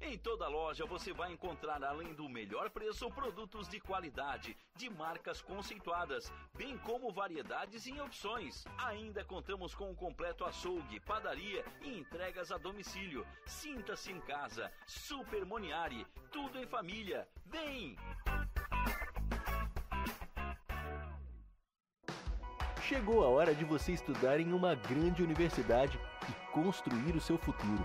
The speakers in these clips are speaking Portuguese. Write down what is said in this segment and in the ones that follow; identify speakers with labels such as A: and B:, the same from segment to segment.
A: Em toda loja você vai encontrar, além do melhor preço, produtos de qualidade, de marcas conceituadas, bem como variedades e opções. Ainda contamos com um completo açougue, padaria e entregas a domicílio. Sinta-se em casa. Super Moniari, tudo em família. Vem!
B: Chegou a hora de você estudar em uma grande universidade e construir o seu futuro.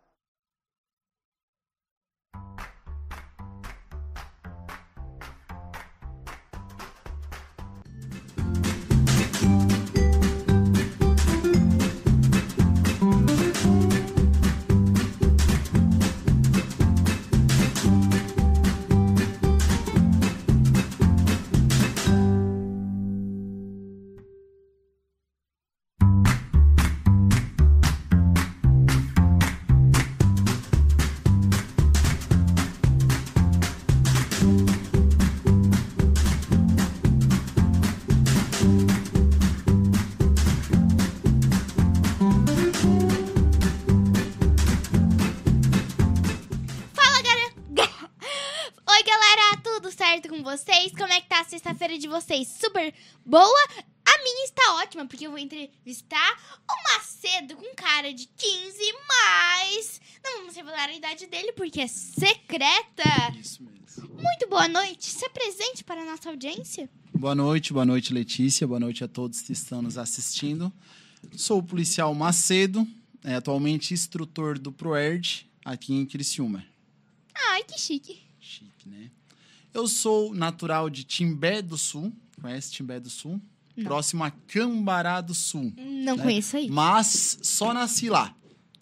C: Vocês? Super boa? A minha está ótima, porque eu vou entrevistar o Macedo com cara de 15, mas não vamos revelar a idade dele porque é secreta.
D: Isso mesmo.
C: Muito boa noite, se apresente para a nossa audiência.
D: Boa noite, boa noite, Letícia. Boa noite a todos que estão nos assistindo. Sou o policial Macedo, é, atualmente instrutor do ProERD aqui em Criciúma.
C: Ai, que chique.
D: Chique, né? Eu sou natural de Timbé do Sul. Conhece Timbé do Sul?
C: Não.
D: Próximo a Cambará do Sul.
C: Não
D: né?
C: conheço aí.
D: Mas só nasci lá.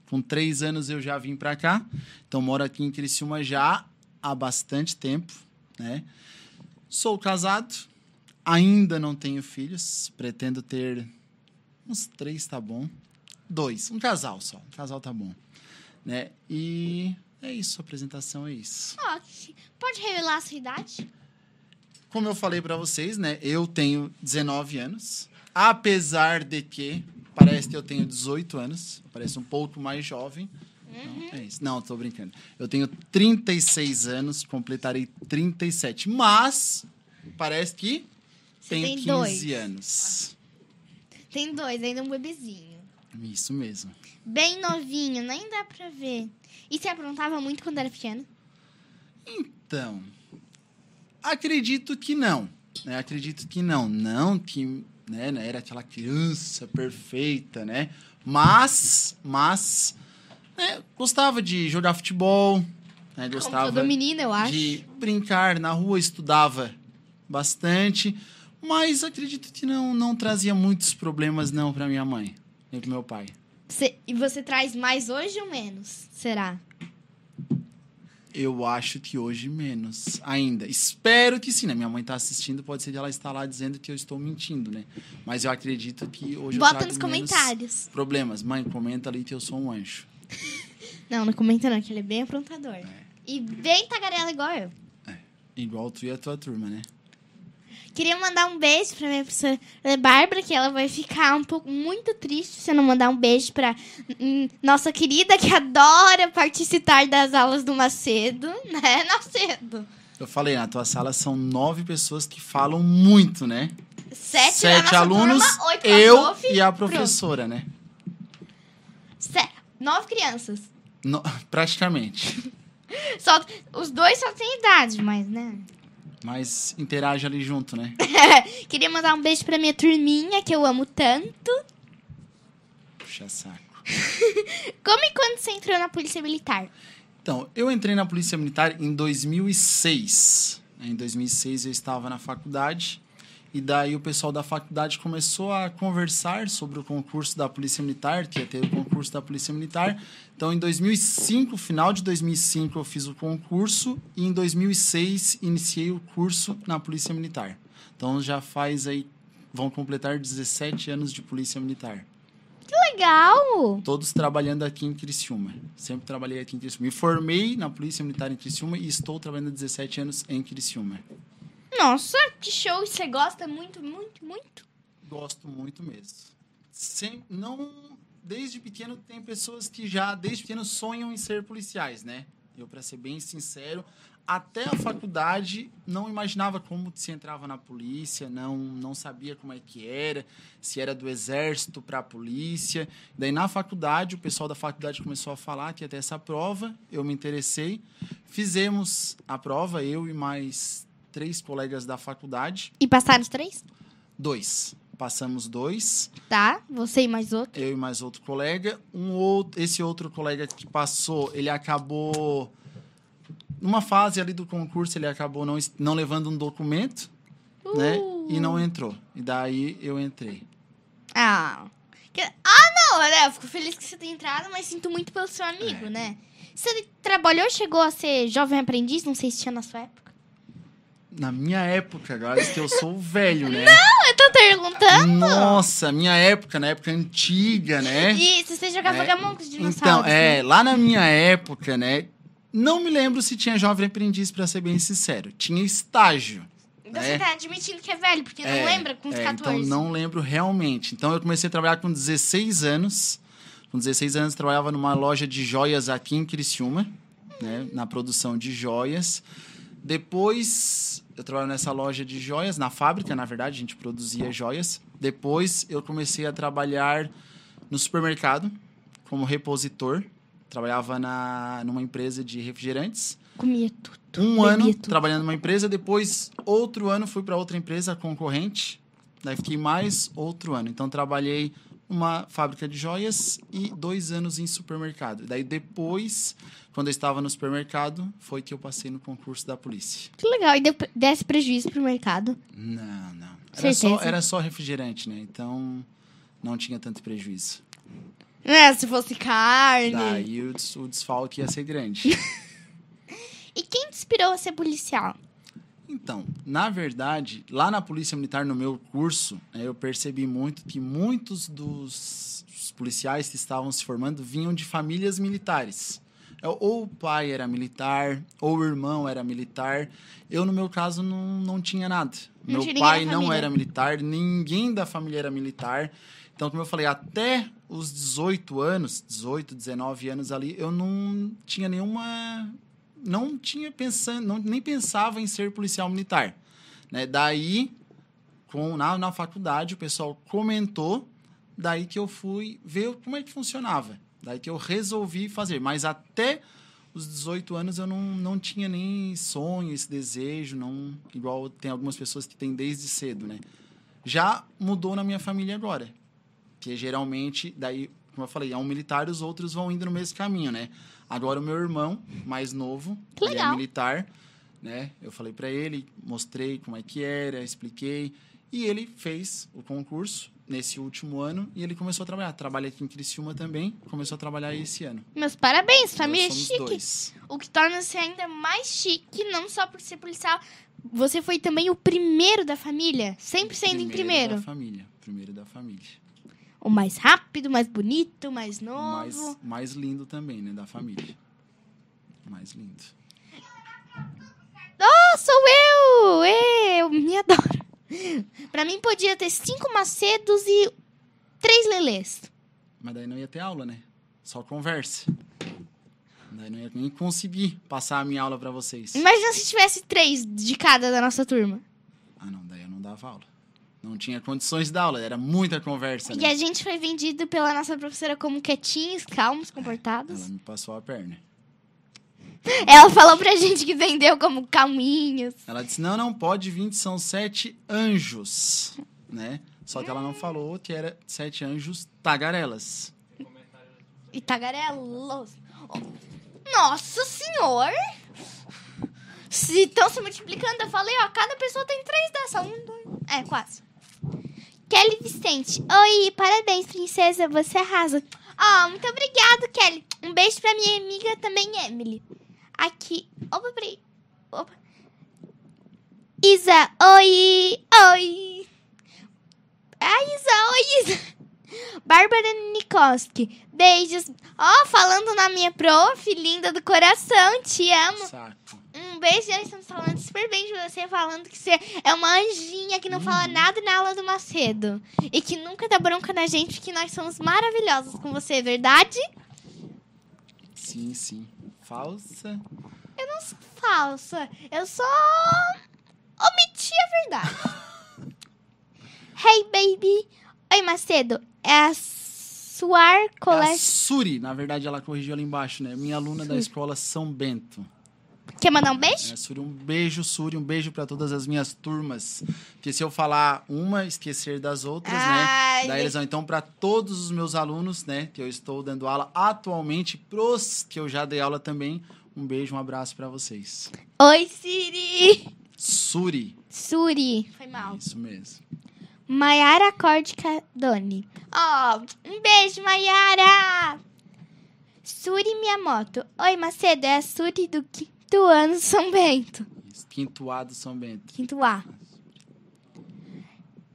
D: Com três anos eu já vim pra cá. Então moro aqui em Criciúma já há bastante tempo, né? Sou casado. Ainda não tenho filhos. Pretendo ter uns três, tá bom. Dois. Um casal só. Um casal tá bom. Né? E é isso. A apresentação é isso.
C: Ó, pode revelar a sua idade?
D: Como eu falei pra vocês, né? Eu tenho 19 anos. Apesar de que parece que eu tenho 18 anos. Parece um pouco mais jovem. Não, é isso. Não, tô brincando. Eu tenho 36 anos, completarei 37. Mas parece que
C: Você
D: tenho
C: tem
D: 15
C: dois.
D: anos.
C: Tem dois, ainda um bebezinho.
D: Isso mesmo.
C: Bem novinho, nem dá pra ver. E você aprontava muito quando era pequeno?
D: Então, acredito que não. Né? Acredito que não. Não que né, não era aquela criança perfeita, né? Mas, mas, né, gostava de jogar futebol, né?
C: Como
D: gostava
C: todo menino, eu acho.
D: de brincar na rua, estudava bastante, mas acredito que não, não trazia muitos problemas não para minha mãe, nem para meu pai.
C: Você- e você traz mais hoje ou menos? Será?
D: Eu acho que hoje menos ainda. Espero que sim, né? Minha mãe tá assistindo, pode ser que ela está lá dizendo que eu estou mentindo, né? Mas eu acredito que hoje eu
C: Bota
D: trago
C: nos comentários.
D: Problemas. Mãe, comenta ali que eu sou um anjo.
C: Não, não comenta não, que ele é bem aprontador. E bem tagarela igual eu.
D: Igual tu e a tua turma, né?
C: Queria mandar um beijo pra minha professora Bárbara, que ela vai ficar um pouco muito triste se eu não mandar um beijo pra nossa querida que adora participar das aulas do Macedo, né, Macedo?
D: Eu falei, na tua sala são nove pessoas que falam muito, né?
C: Sete, nossa
D: alunos,
C: turma,
D: eu
C: prof,
D: e a professora, né?
C: Se- Nove crianças.
D: No- praticamente.
C: Só, os dois só têm idade, mas, né?
D: Mas interage ali junto, né?
C: Queria mandar um beijo pra minha turminha, que eu amo tanto.
D: Puxa saco.
C: Como e quando você entrou na Polícia Militar?
D: Então, eu entrei na Polícia Militar em 2006. Em 2006 eu estava na faculdade e daí o pessoal da faculdade começou a conversar sobre o concurso da Polícia Militar, que ia ter o concurso da Polícia Militar. Então, em 2005, final de 2005, eu fiz o concurso e em 2006 iniciei o curso na Polícia Militar. Então, já faz aí, vão completar 17 anos de Polícia Militar.
C: Legal!
D: Todos trabalhando aqui em Criciúma. Sempre trabalhei aqui em Criciúma. Me formei na Polícia Militar em Criciúma e estou trabalhando há 17 anos em Criciúma.
C: Nossa, que show! Você gosta muito, muito, muito?
D: Gosto muito mesmo. Sem, não, desde pequeno tem pessoas que já desde pequeno sonham em ser policiais, né? Eu, para ser bem sincero, até a faculdade não imaginava como se entrava na polícia, não não sabia como é que era, se era do exército para a polícia. Daí na faculdade, o pessoal da faculdade começou a falar que ia ter essa prova, eu me interessei, fizemos a prova, eu e mais três colegas da faculdade,
C: E passaram os três?
D: dois. Passamos dois,
C: Tá, você e mais outro.
D: eu e mais outro colega. Um outro, esse outro colega que passou, ele acabou numa fase ali do concurso, ele acabou não, não levando um documento, né? E não entrou. E daí eu entrei.
C: Ah. Que- Ah, não, né? Eu fico feliz que você tenha entrado, mas sinto muito pelo seu amigo,
D: É.
C: né? Você trabalhou, chegou a ser jovem aprendiz? Não sei se tinha na sua época.
D: Na minha época, agora que eu sou velho, né?
C: Eu tô perguntando.
D: Nossa, minha época, na época antiga, né?
C: Isso, você jogava
D: É,
C: gamão com os
D: Então,
C: dinossauros.
D: é,
C: né?
D: lá na minha época, né? Não me lembro se tinha jovem aprendiz, pra ser bem sincero. Tinha estágio.
C: Então
D: é.
C: você tá admitindo que é velho, porque não
D: É,
C: lembra com os
D: é,
C: 14.
D: Então não lembro realmente. Então eu comecei a trabalhar com 16 anos. Com 16 anos trabalhava numa loja de joias aqui em Criciúma, né, na produção de joias. Depois eu trabalhava nessa loja de joias, na fábrica, na verdade, a gente produzia joias. Depois eu comecei a trabalhar no supermercado como repositor. Trabalhava na, numa empresa de refrigerantes.
C: Comia tudo.
D: Um ano
C: tudo.
D: trabalhando numa empresa, depois outro ano fui para outra empresa concorrente. Daí fiquei mais outro ano. Então trabalhei numa fábrica de joias e dois anos em supermercado. Daí depois, quando eu estava no supermercado, foi que eu passei no concurso da polícia.
C: Que legal. E deu, desse prejuízo pro mercado.
D: Não, não. Era só, era só refrigerante, né? Então não tinha tanto prejuízo.
C: É, se fosse carne.
D: Daí o, o desfalque ia ser grande.
C: E quem te inspirou a ser policial?
D: Então, na verdade, lá na Polícia Militar, no meu curso, né, eu percebi muito que muitos dos policiais que estavam se formando vinham de famílias militares. É, Ou o pai era militar, ou o irmão era militar. Eu, no meu caso, não, não tinha nada.
C: Não
D: meu
C: tinha
D: pai não era militar, ninguém da família era militar. Então, como eu falei, até os 18 anos, 18, 19 anos ali, eu não tinha nenhuma não tinha pensando, não, nem pensava em ser policial militar. Né? Daí, com, na, na faculdade, o pessoal comentou, daí que eu fui ver como é que funcionava. Daí que eu resolvi fazer. Mas até os 18 anos eu não, não tinha nem sonho, esse desejo, não igual tem algumas pessoas que têm desde cedo, né? Já mudou na minha família agora. Que geralmente, daí, como eu falei, é um militar e os outros vão indo no mesmo caminho, né? Agora o meu irmão, mais novo,
C: Que
D: ele é militar, né? Eu falei para ele, mostrei como é que era, expliquei, e ele fez o concurso nesse último ano e ele começou a trabalhar. Trabalha aqui em Criciúma também, começou a trabalhar esse ano.
C: Meus parabéns, família chique.
D: dois.
C: O que torna você ainda mais chique, não só por ser policial. Você foi também o primeiro da família, sempre sendo em primeiro.
D: da família, primeiro da família.
C: O mais rápido, mais bonito, mais novo.
D: mais, mais lindo também, né, da família. Mais lindo.
C: Oh, sou eu! Eu me adoro. pra mim podia ter cinco macedos e três lelês.
D: Mas daí não ia ter aula, né? Só conversa. Daí não ia nem conseguir passar a minha aula para vocês.
C: Imagina se tivesse três de cada da nossa turma.
D: Ah, não, daí eu não dava aula. Não tinha condições de dar aula, era muita conversa,
C: E
D: né?
C: a gente foi vendido pela nossa professora como quietinhos, calmos, comportados.
D: Ela me passou a perna.
C: Ela falou pra gente que vendeu como calminhos.
D: Ela disse: não, não pode vir, são sete anjos, né? Só que ela não falou que era sete anjos tagarelas.
C: E tagarelos. Nossa senhor! Se estão se multiplicando, eu falei, ó, cada pessoa tem três dessa. Um, dois. É, quase. Kelly Vicente. Oi, parabéns, princesa. Você arrasa. Ó, muito obrigado, Kelly. Um beijo pra minha amiga também, Emily. Aqui. Opa, peraí. Opa. Isa, oi. Oi. Ah, Isa, oi, Isa. Bárbara Nikoski. Beijos. Ó, falando na minha prof, linda do coração. Te amo.
D: Saco.
C: Um beijo, nós estamos falando super bem de você, falando que você é uma anjinha que não fala nada na aula do Macedo. E que nunca dá bronca na gente, que nós somos maravilhosos com você, é verdade?
D: Sim, sim. Falsa.
C: Eu não sou falsa, eu só omiti a verdade. hey, baby. Oi, Macedo. É a Suar
D: É a
C: Colégio.
D: Suri, na verdade, ela corrigiu ali embaixo, né? Minha aluna da escola São Bento.
C: Quer mandar um beijo?
D: É, Suri, um beijo, Suri, um beijo pra todas as minhas turmas. Porque se eu falar uma, esquecer das outras,
C: Ai,
D: né? Daí eles vão, então, pra todos os meus alunos, né? Que eu estou dando aula atualmente, pros que eu já dei aula também, um beijo, um abraço pra vocês.
C: Oi, Siri.
D: Suri,
C: Suri. Foi mal.
D: isso mesmo.
C: Maiara Córdica Doni. Ó, um beijo, Maiara! Suri Miyamoto. Oi, Macedo, é a Suri do quinto ano São Bento.
D: Isso. Quinto A do São Bento.
C: Quinto A.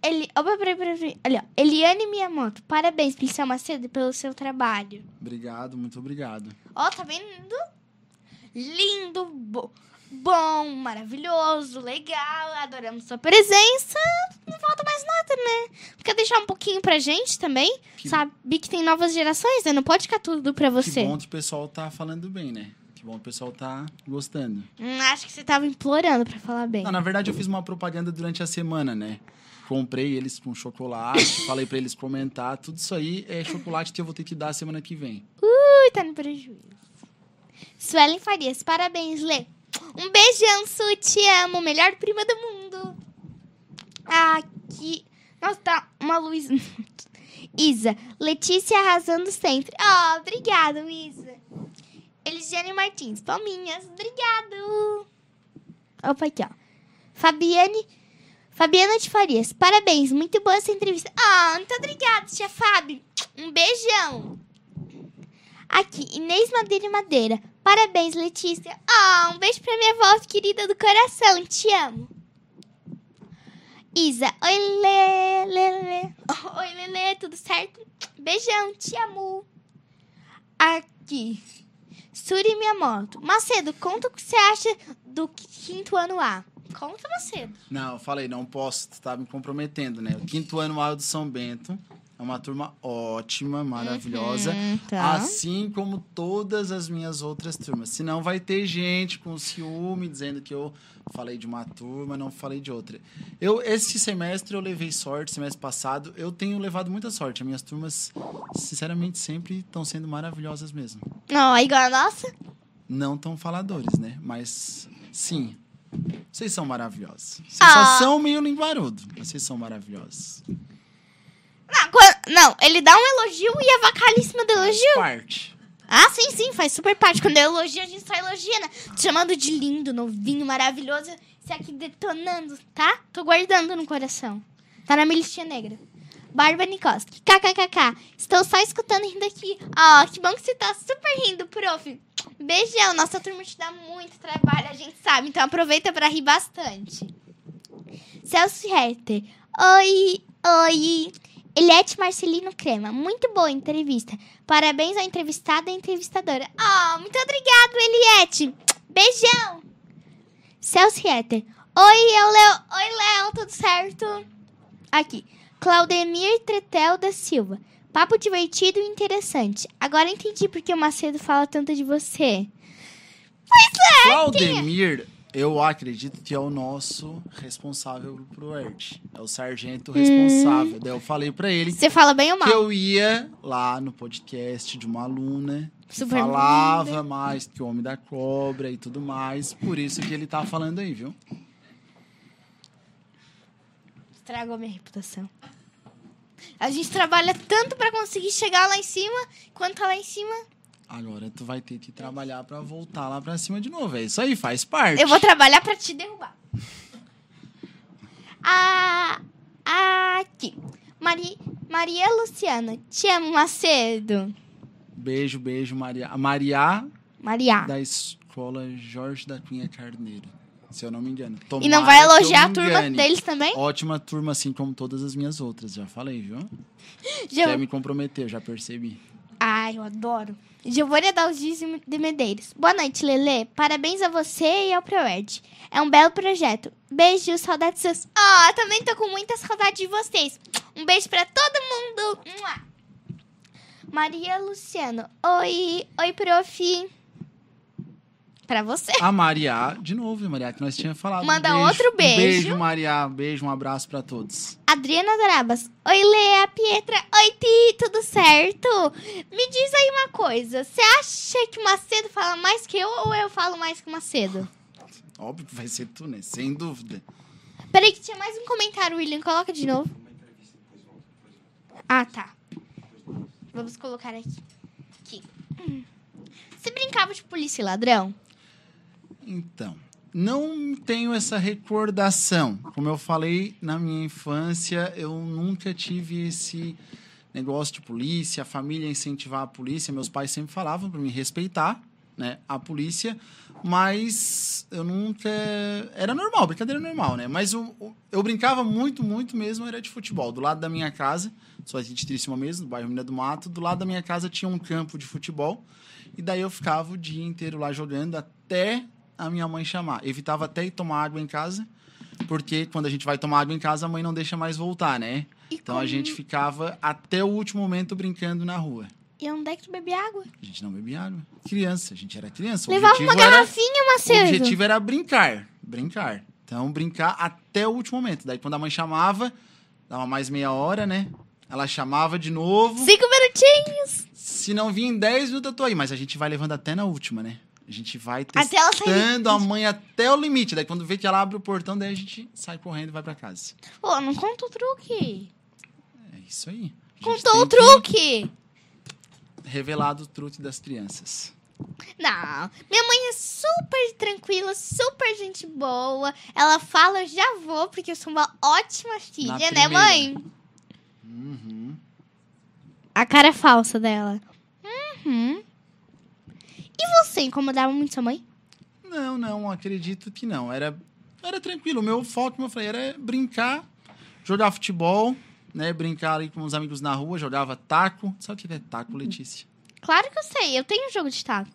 C: Ele, opa, peraí, peraí. Olha, ó. Eliane Miyamoto. Parabéns, Pincel Macedo, pelo seu trabalho.
D: Obrigado, muito obrigado.
C: Ó, tá vendo? Lindo, bo- bom, maravilhoso, legal. Adoramos sua presença. Não falta mais nada, né? Quer deixar um pouquinho pra gente também?
D: Que-
C: Sabe que tem novas gerações, né? Não pode ficar tudo pra você.
D: Que bom que o pessoal tá falando bem, né? Que bom o pessoal tá gostando.
C: Hum, acho que você tava implorando pra falar bem.
D: Não, na verdade, eu fiz uma propaganda durante a semana, né? Comprei eles com chocolate, falei pra eles comentar. Tudo isso aí é chocolate que eu vou ter que dar semana que vem.
C: Ui, tá no prejuízo. Suelen Farias, parabéns, Lê. Um beijão, Su, te amo. Melhor prima do mundo. Aqui. Nossa, tá uma luz. Isa, Letícia arrasando sempre. Oh, obrigada, Isa. Elisiane Martins, palminhas. Obrigado. Opa, aqui, ó. Fabiane. Fabiana de Farias, parabéns. Muito boa essa entrevista. Ah, muito obrigada, tia Fábio. Um beijão. Aqui, Inês Madeira e Madeira. Parabéns, Letícia. Ah, um beijo pra minha voz querida do coração. Te amo. Isa, oi, Lê. Oi, Lelê, tudo certo? Beijão, te amo. Aqui, Suri Miyamoto. Macedo, conta o que você acha do quinto ano A. Conta, Macedo.
D: Não, eu falei, não posso, tá me comprometendo, né? O quinto ano A do São Bento é uma turma ótima, maravilhosa.
C: Uhum, tá.
D: Assim como todas as minhas outras turmas. Senão vai ter gente com ciúme dizendo que eu falei de uma turma, não falei de outra. Eu, esse semestre eu levei sorte, semestre passado eu tenho levado muita sorte. As minhas turmas, sinceramente, sempre estão sendo maravilhosas mesmo.
C: Não, é igual a nossa?
D: Não tão faladores, né? Mas sim. Vocês são maravilhosos. Vocês
C: Ah.
D: só são meio linguarudo. mas Vocês são maravilhosos.
C: Não, quan- não, ele dá um elogio e avacalha em cima do elogio.
D: Parte.
C: Ah, sim, sim, faz super parte. Quando eu elogio, a gente só elogia, né? Te chamando de lindo, novinho, maravilhoso. Você aqui detonando, tá? Tô guardando no coração. Tá na minha listinha negra. Barba Nikoski. KKKK. Estou só escutando rindo aqui. Ó, que bom que você tá super rindo, prof. Beijão. Nossa turma te dá muito trabalho, a gente sabe. Então aproveita pra rir bastante. Celso Herter. Oi, oi. Eliette Marcelino Crema. Muito boa entrevista. Parabéns à entrevistada e entrevistadora. Oh, muito obrigado, Eliette. Beijão. Celso Herter. Oi, eu Leo. Oi, Léo, tudo certo? Aqui. Claudemir Tretel da Silva. Papo divertido e interessante. Agora entendi porque o Macedo fala tanto de você.
D: Claudemir, eu acredito que é o nosso responsável pro ERT. É o sargento responsável. Daí eu falei pra ele
C: Você fala bem ou
D: que
C: mal?
D: eu ia lá no podcast de uma aluna que
C: Super
D: falava mais que o Homem da Cobra e tudo mais. Por isso que ele tá falando aí, viu?
C: Estragou minha reputação. A gente trabalha tanto pra conseguir chegar lá em cima, quanto tá lá em cima,
D: Agora tu vai ter que trabalhar pra voltar lá pra cima de novo. É isso aí, faz parte.
C: eu vou trabalhar pra te derrubar. Ah, aqui. Mari, Maria Luciana, te amo, Macedo.
D: Beijo, beijo, Maria. Maria
C: Maria.
D: da escola Jorge da Cunha Carneiro. Se eu não me engano.
C: E não vai
D: Tomara
C: elogiar a turma
D: engane.
C: deles também?
D: Ótima turma, assim como todas as minhas outras. Já falei, viu?
C: Já-
D: Quer me comprometer, já percebi.
C: Ai, eu adoro. Giovanni Adalgis de Medeiros. Boa noite, Lele. Parabéns a você e ao ProEd. É um belo projeto. Beijo, saudades seus. Ah, também tô com muita saudade de vocês. Um beijo pra todo mundo. Maria Luciano. Oi, oi, prof. Pra você.
D: A Maria, de novo, Maria, que nós tínhamos falado.
C: Manda
D: Um
C: outro
D: Um
C: beijo.
D: beijo, Maria. Beijo, um abraço pra todos.
C: Adriana Dorabas. Oi, Lea, Pietra. Oi, Ti, tudo certo? Me diz aí uma coisa. Você acha que o Macedo fala mais que eu ou eu falo mais que o Macedo?
D: Óbvio que vai ser tu, né? Sem dúvida.
C: Peraí que tinha mais um comentário, William. Coloca de novo. Ah, tá. Vamos colocar aqui. Aqui. Hum. Você brincava de polícia e ladrão?
D: Então, não tenho essa recordação. Como eu falei, na minha infância, eu nunca tive esse negócio de polícia, a família incentivar a polícia. Meus pais sempre falavam para me respeitar né, a polícia, mas eu nunca. Era normal, brincadeira normal, né? Mas o- eu brincava muito, muito mesmo, era de futebol. Do lado da minha casa, só gente Tríssima mesmo, do bairro Mina do Mato, do lado da minha casa tinha um campo de futebol. E daí eu ficava o dia inteiro lá jogando até a minha mãe chamar. Evitava até ir tomar água em casa, porque quando a gente vai tomar água em casa, a mãe não deixa mais voltar, né?
C: E
D: Então a
C: como-
D: gente ficava até o último momento brincando na rua.
C: E onde é que tu bebe água?
D: A gente não bebia água. Criança, a gente era criança. O
C: Levava uma
D: era-
C: garrafinha,
D: O
C: Macedo.
D: objetivo era brincar. Brincar. Então, brincar até o último momento. Daí, quando a mãe chamava, dava mais meia hora, né? Ela chamava de novo.
C: Cinco minutinhos.
D: Se não vir em 10 minutos, eu tô aí. Mas a gente vai levando até na última, né? A gente vai testando a mãe até o limite. Daí, quando vê que ela abre o portão, daí a gente sai correndo e vai pra casa.
C: Pô, não conta o truque.
D: É isso aí.
C: Contou o truque.
D: Revelar do truque das crianças.
C: Não, minha mãe é super tranquila, super gente boa. Ela fala, eu já vou, porque eu sou uma ótima filha, né, mãe?
D: Uhum.
C: A cara é falsa dela. Uhum. E você incomodava muito sua mãe?
D: Não, não, acredito que não. Era, era tranquilo. O meu foco, como eu falei, era brincar, jogar futebol, né? Brincar ali com os amigos na rua, jogava taco. Sabe o que é taco, Letícia?
C: Claro que eu sei, eu tenho um jogo de taco.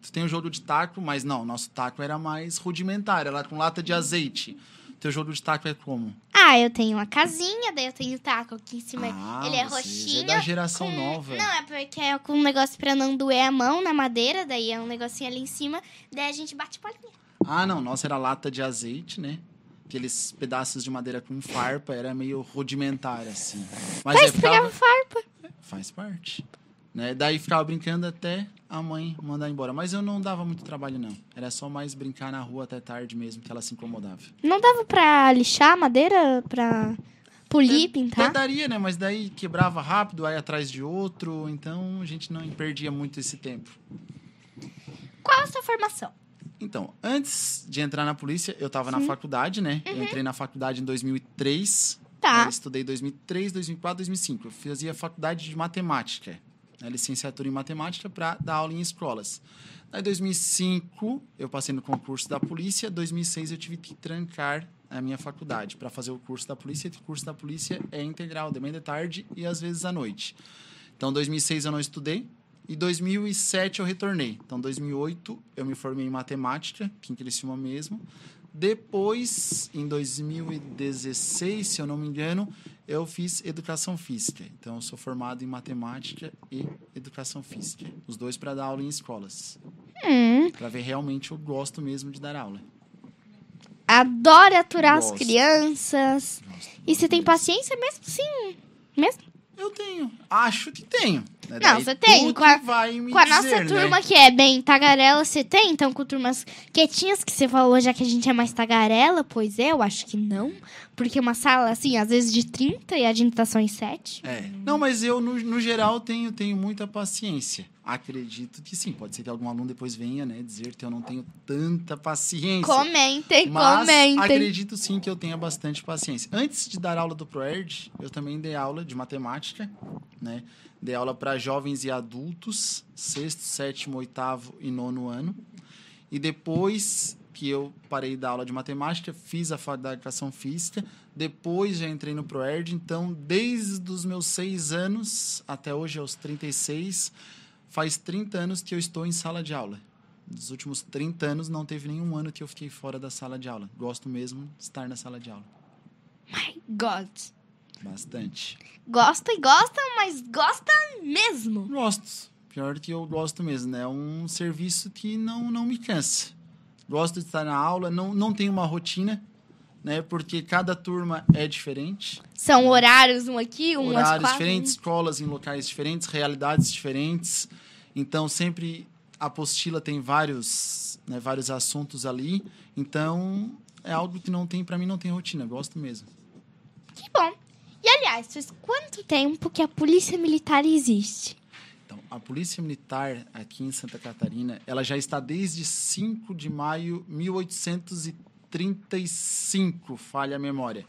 D: Tu tem o jogo de taco, mas não, nosso taco era mais rudimentar, era com lata de azeite. Teu jogo de taco é como?
C: Ah, eu tenho uma casinha, daí eu tenho taco aqui em cima.
D: Ah,
C: Ele é roxinho.
D: É da geração
C: com-
D: nova.
C: Não, é porque é com um negócio pra não doer a mão na madeira, daí é um negocinho ali em cima, daí a gente bate bolinha.
D: Ah, não, nossa era lata de azeite, né? Aqueles pedaços de madeira com farpa, era meio rudimentar, assim. Mas
C: Mas
D: ficava...
C: pegava farpa.
D: Faz parte. Né? Daí ficava brincando até a mãe mandar embora. Mas eu não dava muito trabalho, não. Era só mais brincar na rua até tarde mesmo, que ela se incomodava.
C: Não dava pra lixar a madeira, pra polir,
D: Até
C: pintar?
D: daria, né? Mas daí quebrava rápido, aí atrás de outro. Então a gente não perdia muito esse tempo.
C: Qual a sua formação?
D: Então, antes de entrar na polícia, eu tava na faculdade, né? Eu entrei na faculdade em 2003.
C: Tá.
D: Eu estudei 2003, 2004, 2005. Eu fazia faculdade de matemática, né? licenciatura em matemática para dar aula em escolas. Aí, em 2005, eu passei no concurso da polícia. Em 2006, eu tive que trancar a minha faculdade para fazer o curso da polícia. E o curso da polícia é integral, de manhã de tarde e às vezes à noite. Então, em 2006 eu não estudei. Em 2007 eu retornei. Então, em 2008 eu me formei em matemática, aqui em mesmo. Depois, em 2016, se eu não me engano, eu fiz educação física. Então, eu sou formado em matemática e educação física. Os dois para dar aula em escolas.
C: Hum,
D: Para ver realmente eu gosto mesmo de dar aula.
C: adoro aturar as
D: Gosto.
C: crianças.
D: Gosto
C: E você tem paciência mesmo? Sim. Mesmo?
D: Eu tenho. Acho que tenho. né?
C: Não, você tem. Com a- Com a
D: dizer,
C: nossa
D: né?
C: turma que é bem tagarela, você tem? Então, com turmas quietinhas, que você falou já que a gente é mais tagarela, pois é, eu acho que não. Porque uma sala, assim, às vezes de 30 e a gente tá só em 7.
D: É. Não, mas eu, no, no geral, tenho, tenho muita paciência. Acredito que sim. Pode ser que algum aluno depois venha, né, dizer que eu não tenho tanta paciência.
C: Comentem,
D: Mas
C: comentem.
D: acredito sim que eu tenha bastante paciência. Antes de dar aula do ProErd, eu também dei aula de matemática, né? Dei aula para jovens e adultos, sexto, sétimo, oitavo e nono ano. E depois que eu parei dar aula de matemática, fiz a faculdade de educação física, depois já entrei no ProErd, então desde os meus seis anos até hoje, aos 36, faz 30 anos que eu estou em sala de aula. Nos últimos 30 anos, não teve nenhum ano que eu fiquei fora da sala de aula. Gosto mesmo de estar na sala de aula.
C: My God.
D: Bastante.
C: Gosta e gosta, mas gosta mesmo.
D: Gosto. Pior que eu gosto mesmo, né? É um serviço que não, não me cansa. Gosto de estar na aula, não, não tenho uma rotina, né? Porque cada turma é diferente.
C: São horários, um aqui, um
D: horários
C: quatro.
D: diferentes, escolas em locais diferentes, realidades diferentes. Então, sempre a apostila tem vários, né, vários assuntos ali. Então, é algo que não tem, para mim, não tem rotina. Gosto mesmo.
C: Que bom. E, aliás, faz quanto tempo que a polícia militar existe?
D: Então, a Polícia Militar aqui em Santa Catarina, ela já está desde 5 de maio de 1835, falha a memória.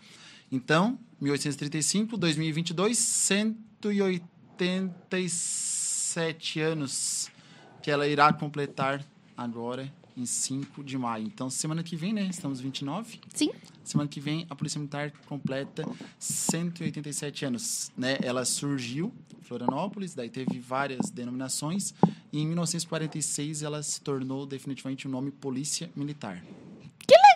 D: Então, 1835, 2022, 187 anos que ela irá completar agora em 5 de maio. Então, semana que vem, né? Estamos 29.
C: Sim.
D: Semana que vem, a Polícia Militar completa 187 anos. Né? Ela surgiu em Florianópolis, daí teve várias denominações, e em 1946 ela se tornou definitivamente o nome Polícia Militar.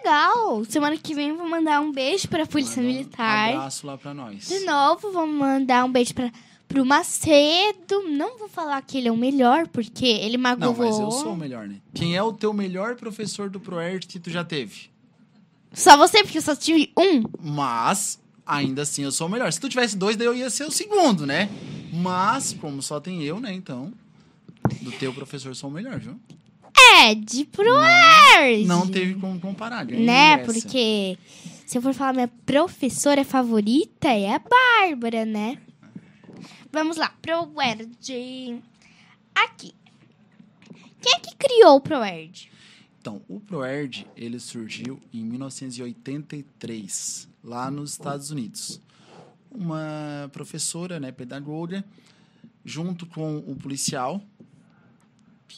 C: Legal. Semana que vem vou mandar um beijo pra Polícia
D: Manda Um
C: Militar.
D: abraço lá pra nós.
C: De novo, vamos mandar um beijo pra, pro Macedo. Não vou falar que ele é o melhor, porque ele magoou.
D: Não, mas eu sou o melhor, né? Quem é o teu melhor professor do ProErd que tu já teve?
C: Só você, porque eu só tive um.
D: Mas, ainda assim, eu sou o melhor. Se tu tivesse dois, daí eu ia ser o segundo, né? Mas, como só tem eu, né? Então, do teu professor, sou o melhor, viu?
C: É, de Proerd.
D: Não teve como comparar.
C: Né,
D: essa.
C: porque se eu for falar minha professora favorita é a Bárbara, né? Vamos lá, Proerd. Aqui. Quem é que criou o Proerd?
D: Então, o ProErd, ele surgiu em 1983, lá nos Estados Unidos. Uma professora, né, pedagoga, junto com o policial,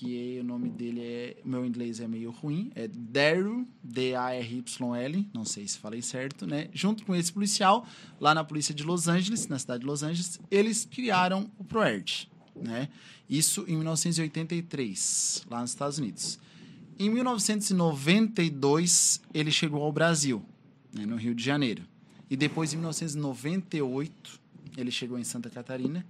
D: é, o nome dele é, meu inglês é meio ruim, é Daryl, D-A-R-Y-L, não sei se falei certo, né? Junto com esse policial, lá na polícia de Los Angeles, na cidade de Los Angeles, eles criaram o ProErd, né? Isso em 1983, lá nos Estados Unidos. Em 1992, ele chegou ao Brasil, né, no Rio de Janeiro. E depois, em 1998, ele chegou em Santa Catarina.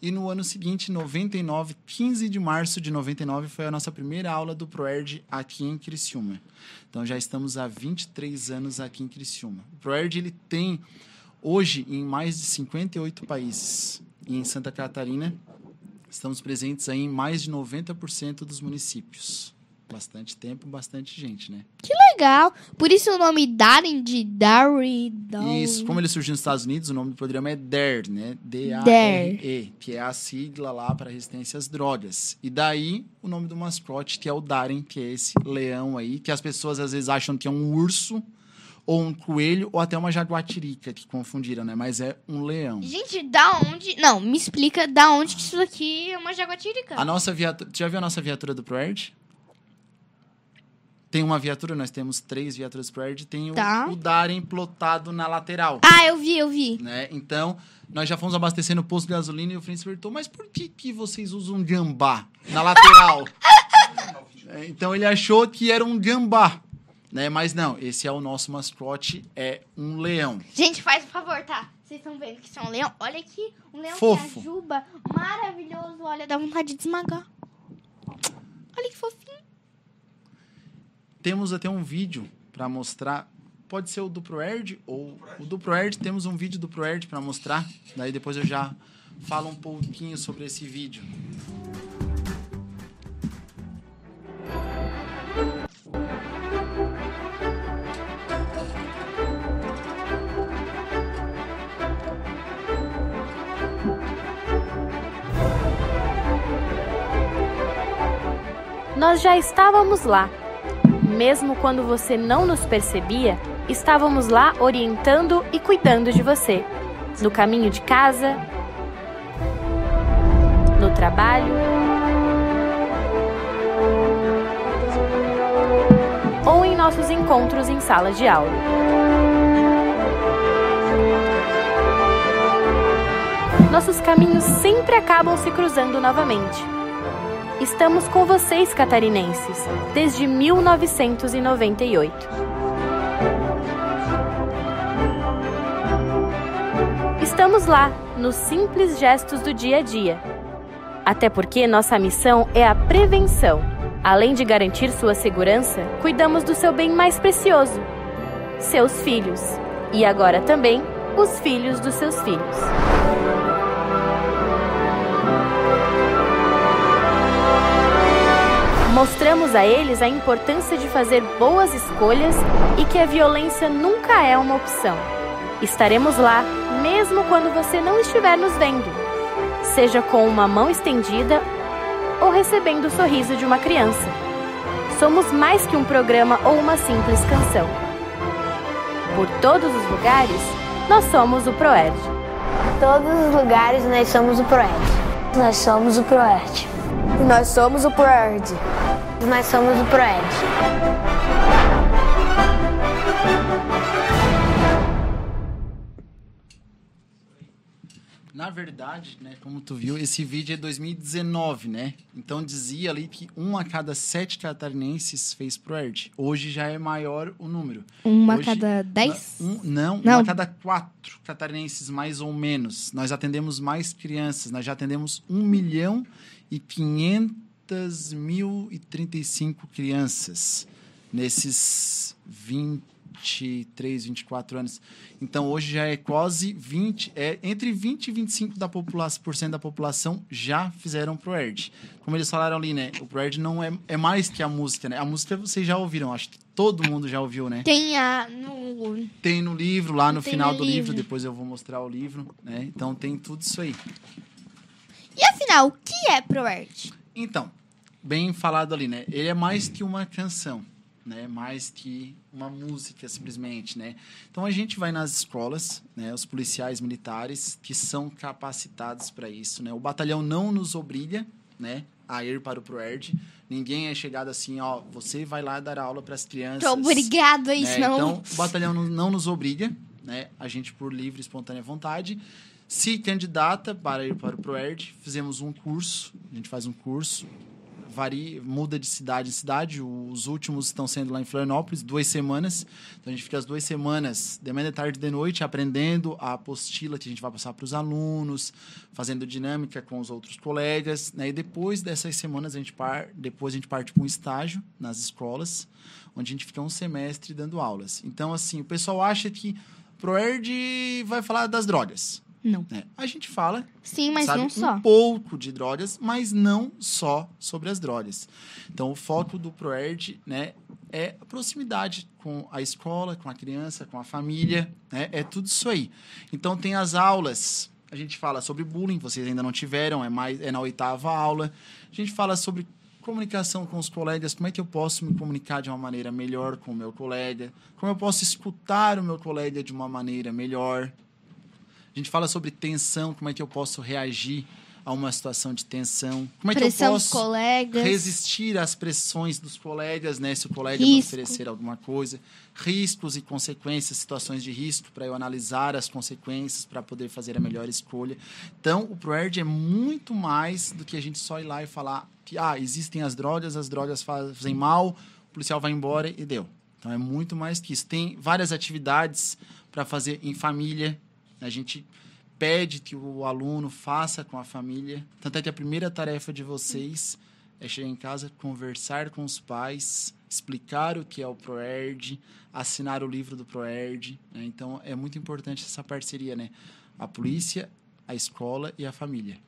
D: E no ano seguinte, 99, 15 de março de 99, foi a nossa primeira aula do ProErd aqui em Criciúma. Então já estamos há 23 anos aqui em Criciúma. O ProErd ele tem hoje em mais de 58 países. E em Santa Catarina, estamos presentes aí em mais de 90% dos municípios. Bastante tempo, bastante gente, né?
C: Legal. Por isso o nome Darren de Darry. Dar-
D: Isso, como ele surgiu nos Estados Unidos, o nome do programa é DARE, né? D-A-R-E, que é a sigla lá para resistência às drogas. E daí o nome do mascote, que é o Darren, que é esse leão aí, que as pessoas às vezes acham que é um urso, ou um coelho, ou até uma jaguatirica, que confundiram, né? Mas é um leão.
C: Gente, da onde. Não, me explica da onde que isso aqui é uma jaguatirica.
D: A nossa viatura. Já viu a nossa viatura do ProErd? Tem uma viatura, nós temos três viaturas ProErd, tem o,
C: Tá.
D: o Darren plotado na lateral.
C: Ah, eu vi, eu vi.
D: né? Então, nós já fomos abastecer no posto de gasolina e o Francis perguntou, mas por que, que vocês usam gambá na lateral? É, então ele achou que era um gambá, né? Mas não, esse é o nosso mascote, é um leão.
C: Gente, faz um favor, tá? Vocês estão vendo que isso é um leão? Olha aqui, um leão
D: Fofo.
C: que ajuba, maravilhoso. Olha, dá vontade de esmagar. Olha que fofinho.
D: Temos até um vídeo para mostrar, pode ser o do ProErd ou o do ProErd, temos um vídeo do ProErd para mostrar, daí depois eu já fala um pouquinho sobre esse vídeo.
E: Nós já estávamos lá. Mesmo quando você não nos percebia, estávamos lá orientando e cuidando de você. No caminho de casa, no trabalho, ou em nossos encontros em sala de aula. Nossos caminhos sempre acabam se cruzando novamente. Estamos com vocês, catarinenses, desde 1998. Estamos lá, nos simples gestos do dia a dia. Até porque nossa missão é a prevenção. Além de garantir sua segurança, cuidamos do seu bem mais precioso: seus filhos. E agora também os filhos dos seus filhos. Mostramos a eles a importância de fazer boas escolhas e que a violência nunca é uma opção. Estaremos lá, mesmo quando você não estiver nos vendo, seja com uma mão estendida ou recebendo o sorriso de uma criança. Somos mais que um programa ou uma simples canção. Por todos os lugares, nós somos o Proerd.
F: Todos os lugares nós somos o Proerd.
G: Nós somos o Proerd.
H: Nós somos o Proerd
F: nós somos o ProEd.
D: Na verdade, né, como tu viu, esse vídeo é 2019, né? Então dizia ali que um a cada sete catarinenses fez ProErd. Hoje já é maior o número.
C: Uma a cada dez?
D: Um, não,
C: não,
D: uma a cada quatro catarinenses, mais ou menos. Nós atendemos mais crianças, nós já atendemos um milhão e quinhentos 235 crianças nesses 23, 24 anos. Então hoje já é quase 20, é entre 20 e 25 da população, por cento da população já fizeram ProErd. Como eles falaram ali, né? O ProErd não é, é mais que a música, né? A música vocês já ouviram, acho que todo mundo já ouviu, né?
C: Tem a no
D: Tem no livro, lá no
C: Tem
D: final
C: no
D: do livro.
C: livro,
D: depois eu vou mostrar o livro, né? Então tem tudo isso aí.
C: E afinal, o que é ProErd?
D: Então, bem falado ali, né? Ele é mais que uma canção, né? Mais que uma música, simplesmente, né? Então, a gente vai nas escolas, né? Os policiais militares que são capacitados para isso, né? O batalhão não nos obriga, né? A ir para o ProErd. Ninguém é chegado assim, ó, você vai lá dar aula para as crianças.
C: Tô obrigado a isso,
D: né?
C: não.
D: Então, o batalhão não, não nos obriga, né? A gente, por livre e espontânea vontade, se candidata para ir para o ProErd. Fizemos um curso, a gente faz um curso, varia, muda de cidade em cidade. Os últimos estão sendo lá em Florianópolis, duas semanas. Então, a gente fica as duas semanas, de manhã, de tarde e de noite, aprendendo a apostila que a gente vai passar para os alunos, fazendo dinâmica com os outros colegas. Né? E depois dessas semanas, a gente, par, depois a gente parte para um estágio nas escolas, onde a gente fica um semestre dando aulas. Então, assim, o pessoal acha que ProErd vai falar das drogas.
C: Não.
D: né? A gente fala
C: Sim, mas
D: sabe,
C: não só.
D: um pouco de drogas, mas não só sobre as drogas. Então, o foco do ProErd, né, é a proximidade com a escola, com a criança, com a família, né? É tudo isso aí. Então, tem as aulas. A gente fala sobre bullying, vocês ainda não tiveram, é mais é na oitava aula. A gente fala sobre comunicação com os colegas, como é que eu posso me comunicar de uma maneira melhor com o meu colega, como eu posso escutar o meu colega de uma maneira melhor, a gente fala sobre tensão, como é que eu posso reagir a uma situação de tensão. Como é que
C: Pressão
D: eu
C: dos
D: posso
C: colegas.
D: resistir às pressões dos colegas, né? Se o colega me oferecer alguma coisa. Riscos e consequências, situações de risco, para eu analisar as consequências, para poder fazer a melhor escolha. Então, o ProErd é muito mais do que a gente só ir lá e falar que ah, existem as drogas, as drogas fazem mal, o policial vai embora e deu. Então, é muito mais que isso. Tem várias atividades para fazer em família, a gente pede que o aluno faça com a família. Tanto é que a primeira tarefa de vocês é chegar em casa, conversar com os pais, explicar o que é o ProErd, assinar o livro do ProErd. Né? Então, é muito importante essa parceria, né? A polícia a escola e a família.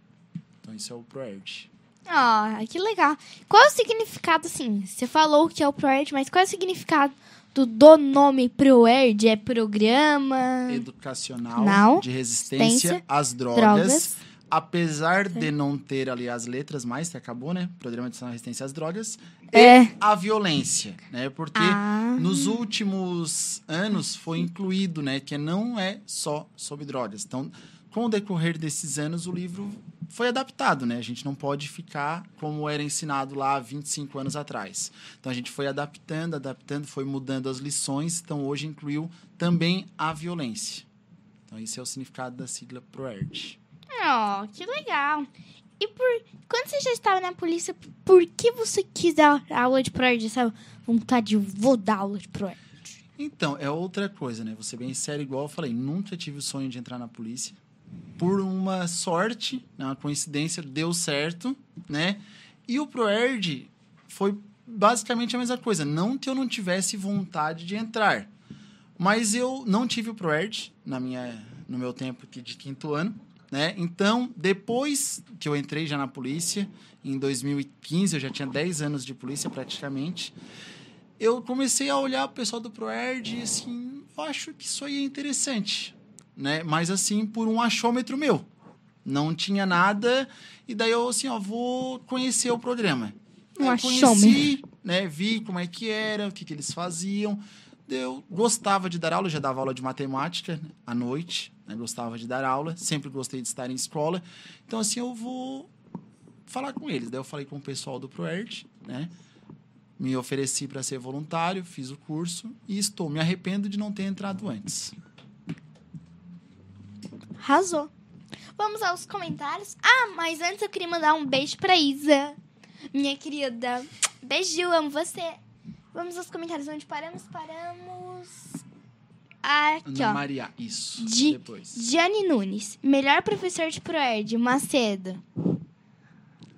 D: Então, isso é o ProErd.
C: Ah, que legal. Qual é o significado, assim? Você falou que é o ProErd, mas qual é o significado do, do nome ProErd? É programa...
D: Educacional
C: Não.
D: de resistência
C: Resistência.
D: às drogas.
C: Drogas.
D: Apesar de não ter ali as letras mais, que acabou, né? Programa de resistência às drogas.
C: É.
D: E a violência, né? Porque
C: Ah.
D: nos últimos anos foi incluído, né? Que não é só sobre drogas. Então, com o decorrer desses anos, o livro foi adaptado, né? A gente não pode ficar como era ensinado lá há 25 anos atrás. Então, a gente foi adaptando, adaptando, foi mudando as lições. Então, hoje incluiu também a violência. Então, esse é o significado da sigla ProERD.
C: Oh, que legal. E por quando você já estava na polícia, por que você quis dar aula de ProErd? Essa vontade de vou dar aula de ProErd.
D: Então, é outra coisa, né? Você bem sério, igual eu falei, nunca tive o sonho de entrar na polícia. Por uma sorte, né, uma coincidência, deu certo, né? E o ProErd foi basicamente a mesma coisa. Não que eu não tivesse vontade de entrar. Mas eu não tive o ProErd na minha, no meu tempo de quinto ano, né? Então, depois que eu entrei já na polícia, em 2015, eu já tinha 10 anos de polícia praticamente, eu comecei a olhar o pessoal do ProErd e assim, eu acho que isso aí é interessante, né? Mas assim, por um achômetro meu. Não tinha nada, e daí eu assim, ó, vou conhecer o programa.
C: Um
D: Eu conheci, né? Vi como é que era, o que, que eles faziam. Eu gostava de dar aula, já dava aula de matemática à noite, né? gostava de dar aula, sempre gostei de estar em escola. Então, assim, eu vou falar com eles. Daí eu falei com o pessoal do ProErd, né? Me ofereci para ser voluntário, fiz o curso e estou. Me arrependo de não ter entrado antes.
C: Arrasou. Vamos aos comentários. Ah, mas antes eu queria mandar um beijo pra Isa. Minha querida. Beijo, amo você. Vamos aos comentários. Onde paramos? Paramos. Aqui,
D: Ana
C: ó.
D: Maria, isso.
C: De-
D: Depois.
C: Gianni Nunes. Melhor professor de Proerd. Macedo.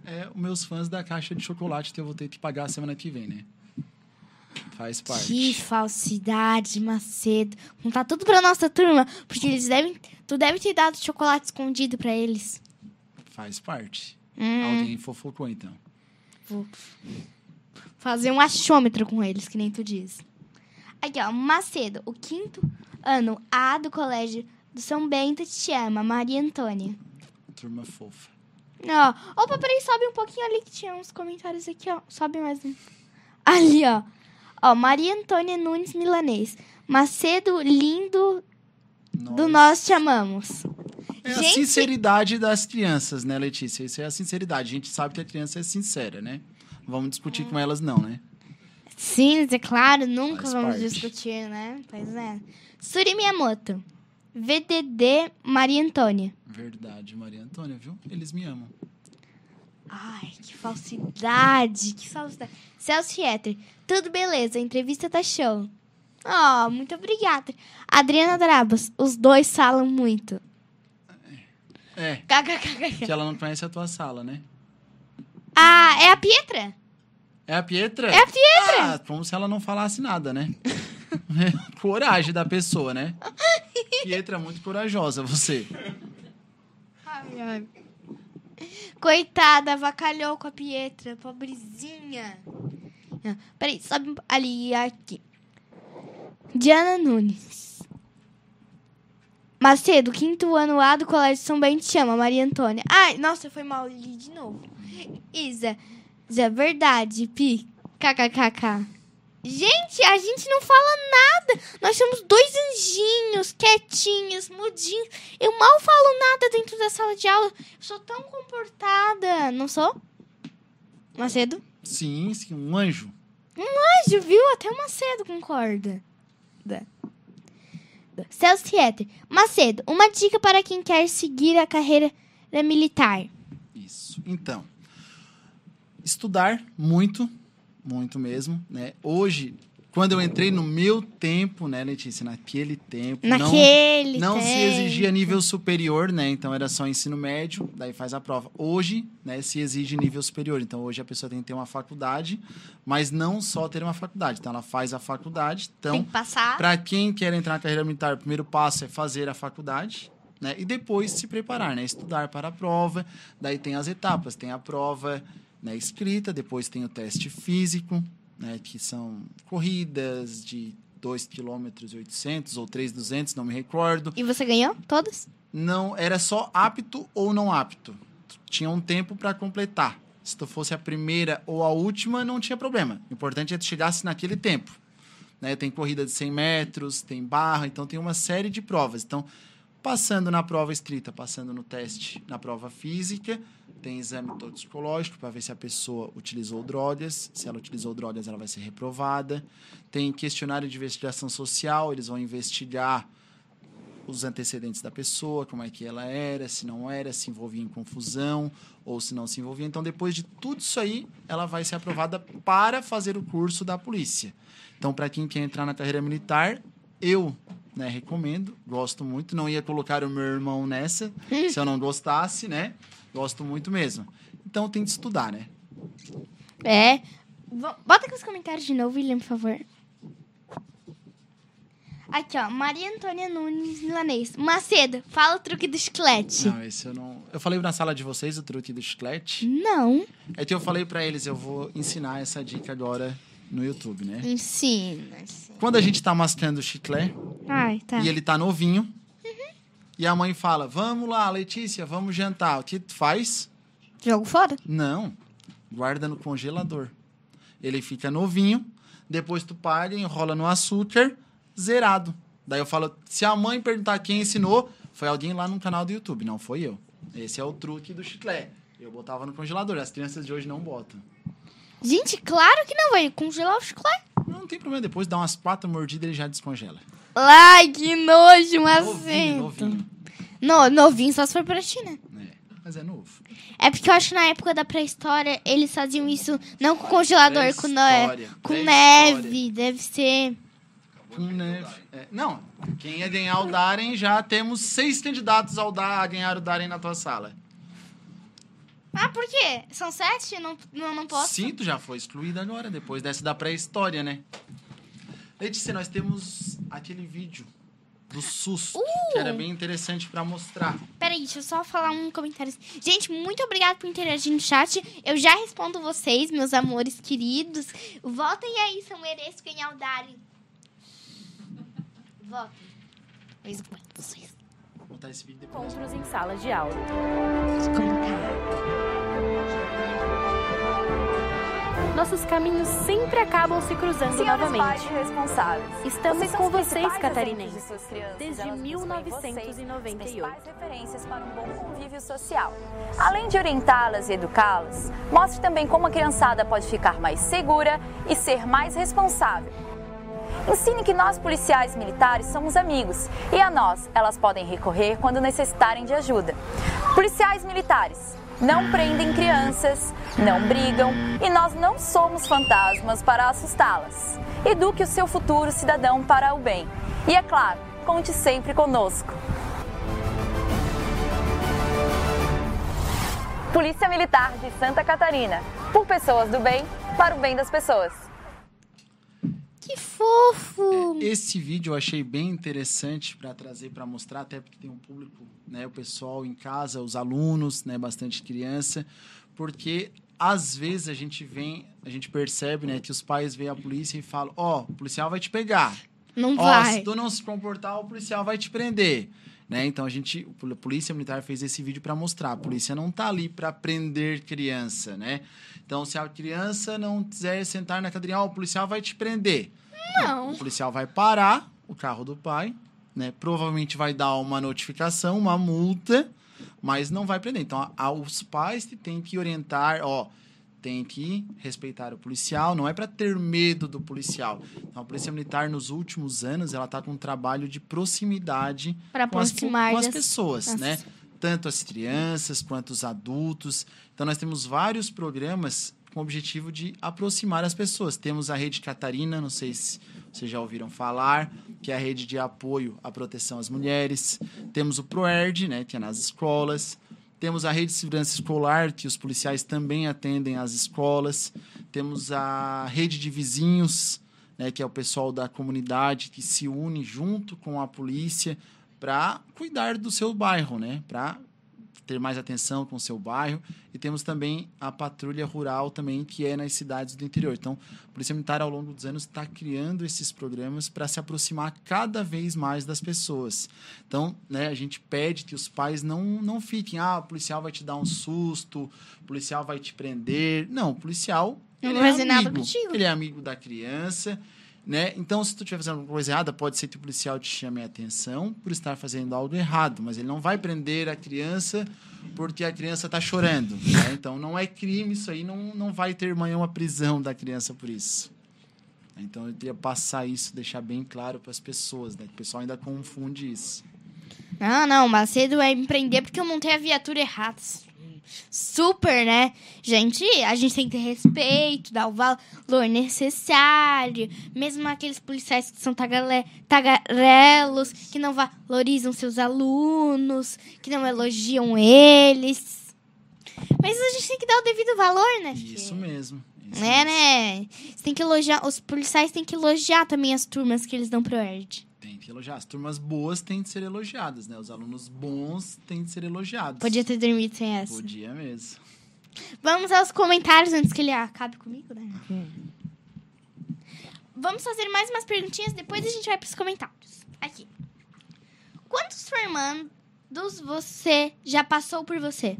D: É, os meus fãs da caixa de chocolate que eu vou ter que pagar semana que vem, né? Faz parte.
C: Que falsidade, Macedo. Contar tudo pra nossa turma. Porque eles devem. Tu deve ter dado chocolate escondido pra eles.
D: Faz parte.
C: Hum.
D: Alguém fofocou, então.
C: Fazer um achômetro com eles, que nem tu diz. Aqui, ó. Macedo, o quinto ano A do colégio do São Bento te ama, Maria Antônia.
D: Turma fofa.
C: Ó, opa, peraí, sobe um pouquinho ali que tinha uns comentários aqui, ó. Sobe mais um. Ali, ó. Ó, Maria Antônia Nunes Milanês. Macedo, lindo do Nós Te Amamos.
D: É a
C: Gente-
D: sinceridade das crianças, né, Letícia? Isso é a sinceridade. A gente sabe que a criança é sincera, né? Não vamos discutir com elas, não, né?
C: Sim, é claro, nunca
D: Faz
C: vamos
D: parte.
C: discutir, né? Pois é. Suri Miyamoto. VDD Maria Antônia.
D: Verdade, Maria Antônia, viu? Eles me amam.
C: Ai, que falsidade, que falsidade. Celso Fieter, tudo beleza, a entrevista tá show. Oh, muito obrigada. Adriana Drabas, os dois falam muito.
D: É,
C: KKKK.
D: que ela não conhece a tua sala, né?
C: Ah, é a Pietra?
D: É a Pietra?
C: É a Pietra!
D: Ah, como se ela não falasse nada, né? Coragem da pessoa, né? Pietra é muito corajosa, você.
C: Ai, ai. Coitada, avacalhou com a Pietra, pobrezinha. Ah, Peraí, sobe ali, aqui. Diana Nunes. Macedo, quinto ano A do Colégio São Bento te chama, Maria Antônia. Ai, nossa, foi mal ali de novo. Isa, Isa, verdade, Pi. KKKK. Gente, a gente não fala nada. Nós somos dois anjinhos, quietinhos, mudinhos. Eu mal falo nada dentro da sala de aula. Eu sou tão comportada. Não sou? Macedo?
D: Sim, sim, um anjo.
C: Anjo, viu? Até o Macedo concorda. Celso Theater. Macedo, uma dica para quem quer seguir a carreira militar.
D: Isso. Então, estudar muito, muito mesmo, né? Hoje, quando eu entrei no meu tempo, né, Letícia, naquele tempo, não-
C: Naquele
D: não, se
C: tempo.
D: exigia nível superior, né? Então era só ensino médio, daí faz a prova. Hoje, né, se exige nível superior. Então hoje a pessoa tem que ter uma faculdade, mas não só ter uma faculdade. Então ela faz a faculdade.
C: Tem
D: Então,
C: que passar.
D: para quem quer entrar na carreira militar, o primeiro passo é fazer a faculdade. né? E depois se preparar, né? Estudar para a prova. Daí tem as etapas, tem a prova né, escrita, depois tem o teste físico, né, que são corridas de 2 km 800 ou 3,200, não me recordo.
C: E você ganhou todas?
D: Não, era só apto ou não apto. Tinha um tempo para completar. Se tu fosse a primeira ou a última, não tinha problema. O importante é que tu chegasse naquele tempo. Né? Tem corrida de 100 metros, tem barra, então tem uma série de provas. Então, passando na prova escrita, passando no teste na prova física, tem exame toxicológico para ver se a pessoa utilizou drogas. Se ela utilizou drogas, ela vai ser reprovada. Tem questionário de investigação social, eles vão investigar os antecedentes da pessoa, como é que ela era, se não era, se envolvia em confusão ou se não se envolvia. Então, depois de tudo isso aí, ela vai ser aprovada para fazer o curso da polícia. Então, para quem quer entrar na carreira militar, eu né, recomendo, gosto muito. Não ia colocar o meu irmão nessa, se eu não gostasse, né? Gosto muito mesmo. Então tem de estudar, né?
C: É. Bota aqui os comentários de novo, William, por favor. Aqui, ó. Maria Antônia Nunes Milanês. Macedo, fala o truque do chiclete.
D: Não, esse eu não. Eu falei na sala de vocês o truque do chiclete?
C: Não.
D: É que eu falei para eles, eu vou ensinar essa dica agora no YouTube, né?
C: Ensina.
D: Quando a gente tá mascando o chiclete
C: Ai, tá.
D: e ele tá novinho, uhum. e a mãe fala: Vamos lá, Letícia, vamos jantar. O que tu faz?
C: Jogo fora?
D: Não. Guarda no congelador. Ele fica novinho, depois tu paga, enrola no açúcar zerado. Daí eu falo, se a mãe perguntar quem ensinou, foi alguém lá no canal do YouTube, não foi eu. Esse é o truque do chiclete. Eu botava no congelador, as crianças de hoje não botam.
C: Gente, claro que não vai congelar o chiclete.
D: Não, não tem problema, depois dá umas quatro mordidas ele já descongela.
C: Ai, que nojo, mas novinho, novinho. No, novinho só se for pra China.
D: É, mas é novo.
C: É porque eu acho que na época da pré-história eles faziam isso não com congelador, com, ne com neve. Deve ser.
D: Com neve. É, não, quem ia ganhar o Darem, já temos seis candidatos ao dar, a ganhar o Darem na tua sala.
C: Ah, por quê? São sete? Não, não, não posso?
D: Sim, tu já foi excluída agora, depois dessa da pré-história, né? Letícia, nós temos aquele vídeo do SUS, uh! que era bem interessante para mostrar.
C: Peraí, deixa eu só falar um comentário. Gente, muito obrigada por interagir no chat. Eu já respondo vocês, meus amores queridos. Votem aí se eu mereço ganhar o Dari. Votem. Pois vocês.
D: Vou botar esse vídeo depois.
E: Encontros em salas de aula. Nossos caminhos sempre acabam se cruzando
I: Senhores
E: novamente.
I: pais responsáveis.
E: Estamos
I: vocês
E: com vocês, catarinenses,
I: de crianças,
E: desde
I: elas
E: 1998.
I: As referências para um bom convívio social. Além de orientá-las e educá-las, mostre também como a criançada pode ficar mais segura e ser mais responsável. Ensine que nós, policiais militares, somos amigos e a nós elas podem recorrer quando necessitarem de ajuda. Policiais militares não prendem crianças, não brigam e nós não somos fantasmas para assustá-las. Eduque o seu futuro cidadão para o bem. E é claro, conte sempre conosco. Polícia Militar de Santa Catarina. Por pessoas do bem, para o bem das pessoas.
C: Que fofo!
D: É, esse vídeo eu achei bem interessante para trazer, para mostrar, até porque tem um público, né, o pessoal em casa, os alunos, né, bastante criança, porque às vezes a gente vem, a gente percebe, né, que os pais veem a polícia e falam: "Ó, oh, o policial vai te pegar".
C: Não
D: Ó,
C: vai.
D: se tu não se comportar, o policial vai te prender. Né? Então a gente, a polícia militar fez esse vídeo para mostrar, a polícia não tá ali para prender criança, né? Então se a criança não quiser sentar na cadeirinha, ó, o policial vai te prender.
C: Não.
D: O policial vai parar o carro do pai, né? Provavelmente vai dar uma notificação, uma multa, mas não vai prender. Então a, a, os pais têm que orientar, ó, tem que respeitar o policial, não é para ter medo do policial. Então, a Polícia Militar, nos últimos anos, ela está com um trabalho de proximidade
C: Pra
D: com as,
C: aproximar
D: com as pessoas,
C: das-
D: né? Tanto as crianças quanto os adultos. Então, nós temos vários programas com o objetivo de aproximar as pessoas. Temos a Rede Catarina, não sei se vocês já ouviram falar, que é a rede de apoio à proteção às mulheres. Temos o ProERD, né, que é nas escolas. Temos a rede de segurança escolar, que os policiais também atendem às escolas. Temos a rede de vizinhos, né, que é o pessoal da comunidade que se une junto com a polícia para cuidar do seu bairro, né? Para ter mais atenção com o seu bairro. E temos também a patrulha rural também, que é nas cidades do interior. Então, a Polícia Militar, ao longo dos anos, está criando esses programas para se aproximar cada vez mais das pessoas. Então, né, a gente pede que os pais não, não fiquem, ah, o policial vai te dar um susto, o policial vai te prender. Não, o policial ele é amigo. Ele é amigo da criança. Né? Então, se tu estiver fazendo alguma coisa errada, pode ser que o policial te chame a atenção por estar fazendo algo errado, mas ele não vai prender a criança porque a criança está chorando. Né? Então, não é crime isso aí, não, não vai ter amanhã uma prisão da criança por isso. Então, eu queria passar isso, deixar bem claro para as pessoas, né? O pessoal ainda confunde isso.
C: Não, não, Macedo vai me prender porque eu montei a viatura errada. Super, né? Gente, a gente tem que ter respeito, dar o valor necessário. Mesmo aqueles policiais que são tagale, tagarelos, que não valorizam seus alunos, que não elogiam eles. Mas a gente tem que dar o devido valor, né?
D: Isso mesmo. Isso
C: É,
D: mesmo.
C: né? Você tem que elogiar, os policiais têm que elogiar também as turmas que eles dão pro ERD.
D: Tem que elogiar. As turmas boas têm de ser elogiadas, né? Os alunos bons têm de ser elogiados.
C: Podia ter dormido sem essa.
D: Podia mesmo.
C: Vamos aos comentários antes que ele acabe comigo, né? Vamos fazer mais umas perguntinhas, depois a gente vai pros comentários. Aqui. Quantos formandos você já passou por você?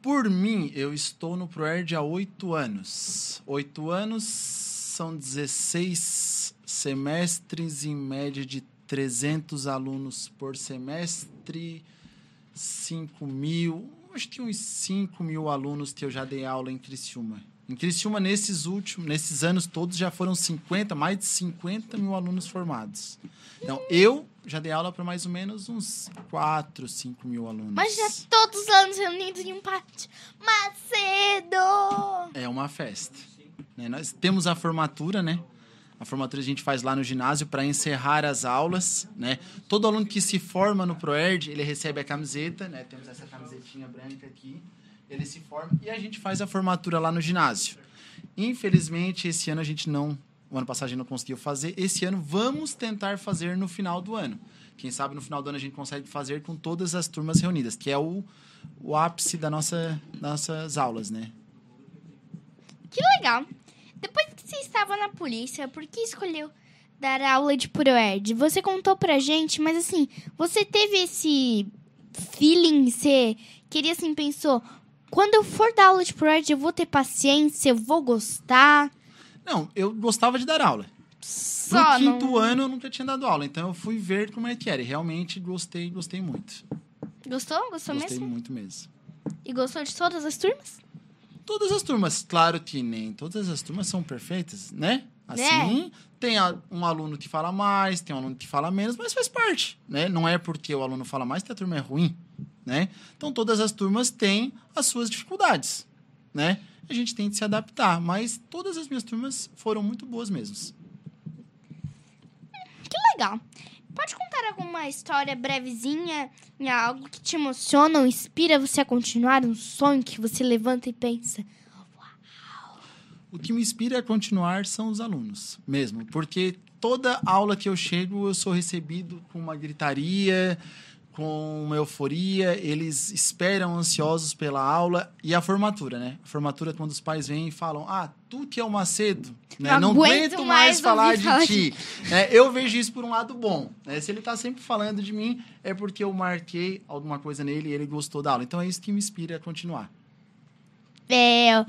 D: Por mim, eu estou no ProERD há oito anos. Oito anos são 16 semestres, em média de 300 alunos por semestre, 5 mil, acho que uns 5 mil alunos que eu já dei aula em Criciúma. Em Criciúma, nesses últimos, nesses anos todos, já foram 50, mais de 50 mil alunos formados. Então, eu já dei aula para mais ou menos uns 4, 5 mil alunos.
C: Mas já todos os anos reunidos em um pátio. Macedo!
D: É uma festa. né? Nós temos a formatura, né? A formatura a gente faz lá no ginásio para encerrar as aulas, né? Todo aluno que se forma no ProERD, ele recebe a camiseta, né? Temos essa camisetinha branca aqui. Ele se forma e a gente faz a formatura lá no ginásio. Infelizmente, esse ano a gente não... O ano passado a gente não conseguiu fazer. Esse ano vamos tentar fazer no final do ano. Quem sabe no final do ano a gente consegue fazer com todas as turmas reunidas, que é o, o ápice da nossa, nossas aulas, né?
C: Que legal. Você estava na polícia, por que escolheu dar aula de ProErd? Você contou pra gente, mas assim, você teve esse feeling, você queria assim, pensou, quando eu for dar aula de ProErd, eu vou ter paciência, eu vou gostar.
D: Não, eu gostava de dar aula.
C: Só
D: no quinto
C: não...
D: ano eu nunca tinha dado aula, então eu fui ver como é que era. E realmente gostei, gostei muito.
C: Gostou? Gostou
D: gostei
C: mesmo?
D: muito mesmo.
C: E gostou de todas as turmas?
D: Todas as turmas, claro que nem todas as turmas são perfeitas, né? Assim, tem a- um aluno que fala mais, tem um aluno que fala menos, mas faz parte, né? Não é porque o aluno fala mais que a turma é ruim, né? Então todas as turmas têm as suas dificuldades, né? A gente tem que se adaptar, mas todas as minhas turmas foram muito boas mesmo.
C: Que legal. Pode contar alguma história brevezinha, algo que te emociona ou inspira você a continuar, um sonho que você levanta e pensa,
D: O que me inspira a continuar são os alunos, mesmo. Porque toda aula que eu chego, eu sou recebido com uma gritaria, com uma euforia. Eles esperam ansiosos pela aula. E a formatura, né? A formatura, quando os pais vêm e falam: Ah, tu que é o Macedo, né?
C: Não
D: não
C: aguento
D: aguento
C: mais
D: falar de
C: falar
D: ti. É, eu vejo isso por um lado bom. né? Se ele está sempre falando de mim, é porque eu marquei alguma coisa nele e ele gostou da aula. Então é isso que me inspira a continuar.
C: É,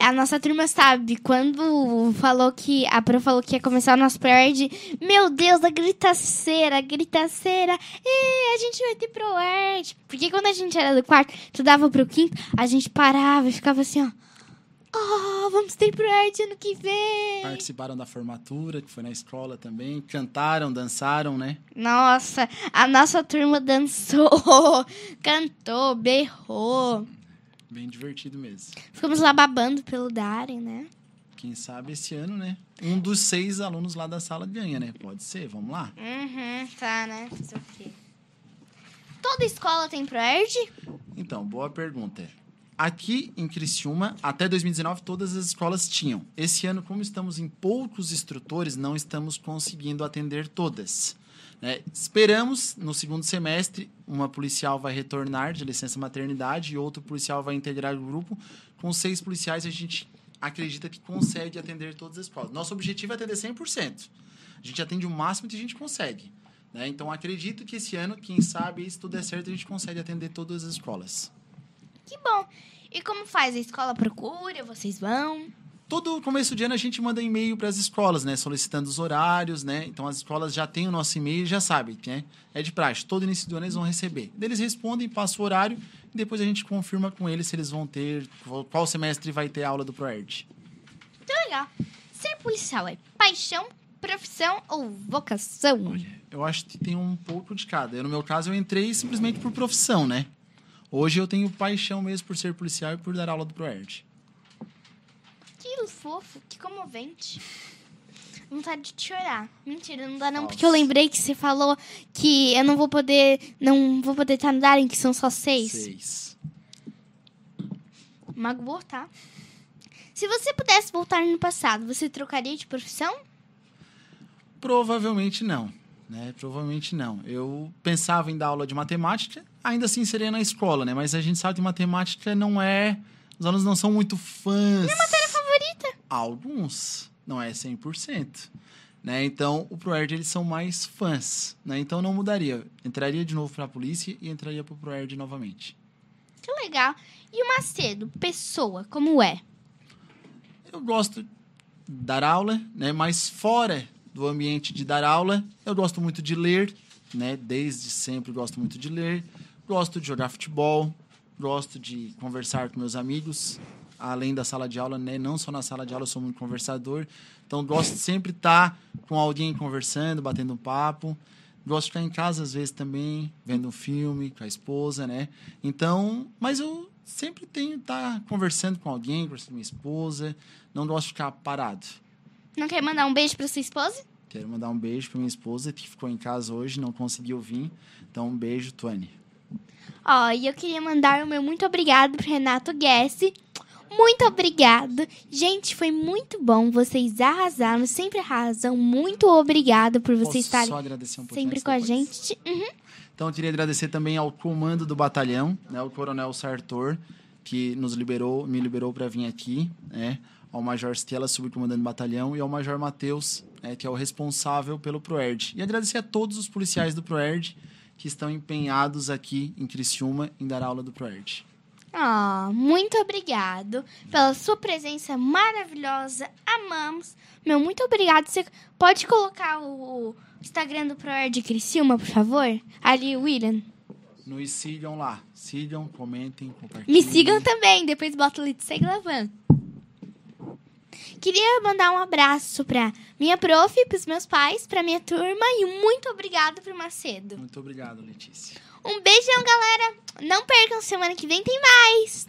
C: a nossa turma sabe, quando falou que a Pro falou que ia começar o nosso ProErd, meu Deus, a gritaceira, a gritaceira, e a gente vai ter ProErd. Porque quando a gente era do quarto, tu dava pro quinto, a gente parava e ficava assim, ó. Oh, vamos ter ProErd ano que vem.
D: Participaram da formatura, que foi na escola também. Cantaram, dançaram, né?
C: Nossa, a nossa turma dançou, cantou, berrou.
D: Bem divertido mesmo.
C: Ficamos lá babando pelo Darem, né?
D: Quem sabe esse ano, né? Um dos seis alunos lá da sala ganha, né? Pode ser, vamos lá.
C: Uhum, tá, né? Fazer o quê? Toda escola tem ProErd?
D: Então, boa pergunta. Aqui em Criciúma, até 2019, todas as escolas tinham. Esse ano, como estamos em poucos instrutores, não estamos conseguindo atender todas. Né? Esperamos, no segundo semestre, uma policial vai retornar de licença maternidade e outro policial vai integrar o grupo. Com seis policiais, a gente acredita que consegue atender todas as escolas. Nosso objetivo é atender 100%. A gente atende o máximo que a gente consegue. Né? Então, acredito que esse ano, quem sabe, se tudo der certo, a gente consegue atender todas as escolas.
C: Que bom! E como faz? A escola procura? Vocês vão?
D: todo começo de ano a gente manda e-mail para as escolas, né? Solicitando os horários, né? Então as escolas já têm o nosso e-mail e já sabem, né? É de praxe. Todo início do ano eles vão receber. Eles respondem, passam o horário e depois a gente confirma com eles se eles vão ter, qual semestre vai ter aula do ProERD.
C: Muito legal. Ser policial é paixão, profissão ou vocação?
D: Olha, eu acho que tem um pouco de cada. Eu, no meu caso, eu entrei simplesmente por profissão, né? Hoje eu tenho paixão mesmo por ser policial e por dar aula do ProERD.
C: Que fofo, que comovente. Vontade de chorar. Mentira, não dá não, Nossa. porque eu lembrei que você falou que eu não vou poder. Não vou poder estar no Darem, que são só seis.
D: Seis.
C: Magoou, tá? Se você pudesse voltar no passado, você trocaria de profissão?
D: Provavelmente não. Né? Provavelmente não. Eu pensava em dar aula de matemática, ainda assim seria na escola, né? Mas a gente sabe que matemática não é. Os alunos não são muito fãs.
C: Minha matéria favorita?
D: Alguns. Não é 100%. Né? Então, o ProErd, eles são mais fãs. Né? Então, não mudaria. Entraria de novo para a polícia e entraria para o ProErd novamente.
C: Que legal. E o Macedo, pessoa, como é?
D: Eu gosto de dar aula, né? mas fora do ambiente de dar aula, eu gosto muito de ler. Né? Desde sempre gosto muito de ler. Gosto de jogar futebol. Gosto de conversar com meus amigos além da sala de aula, né? Não só na sala de aula, eu sou muito conversador. Então, gosto de sempre estar com alguém conversando, batendo um papo. Gosto de ficar em casa, às vezes, também, vendo um filme com a esposa, né? Então, mas eu sempre tenho que estar conversando com alguém, conversando com minha esposa. Não gosto de ficar parado.
C: Não quer mandar um beijo para sua esposa?
D: Quero mandar um beijo para minha esposa, que ficou em casa hoje, não conseguiu vir. Então, um beijo, Tuane.
C: Ó, oh, e eu queria mandar o meu muito obrigado pro Renato Guesse muito obrigado. Gente, foi muito bom. Vocês arrasaram, sempre arrasam. Muito obrigado por vocês
D: Posso
C: estarem
D: um
C: sempre com a gente. Uhum.
D: Então, eu queria agradecer também ao comando do batalhão, né, o Coronel Sartor, que nos liberou, me liberou para vir aqui, né, ao Major Stella, subcomandante do batalhão, e ao Major Matheus, né, que é o responsável pelo ProERD. E agradecer a todos os policiais do ProERD que estão empenhados aqui em Criciúma em dar aula do ProERD.
C: Ah, muito obrigado pela sua presença maravilhosa. Amamos. Meu, muito obrigado. Você pode colocar o Instagram do ProErd Criciúma, por favor? Ali, William.
D: Nos sigam lá. Sigam, comentem, compartilhem.
C: Me sigam também. Depois bota de segue lavando. Queria mandar um abraço para minha prof, para os meus pais, para minha turma e muito obrigado pro Macedo.
D: Muito obrigado, Letícia.
C: Um beijão, galera. Não percam, semana que vem tem mais.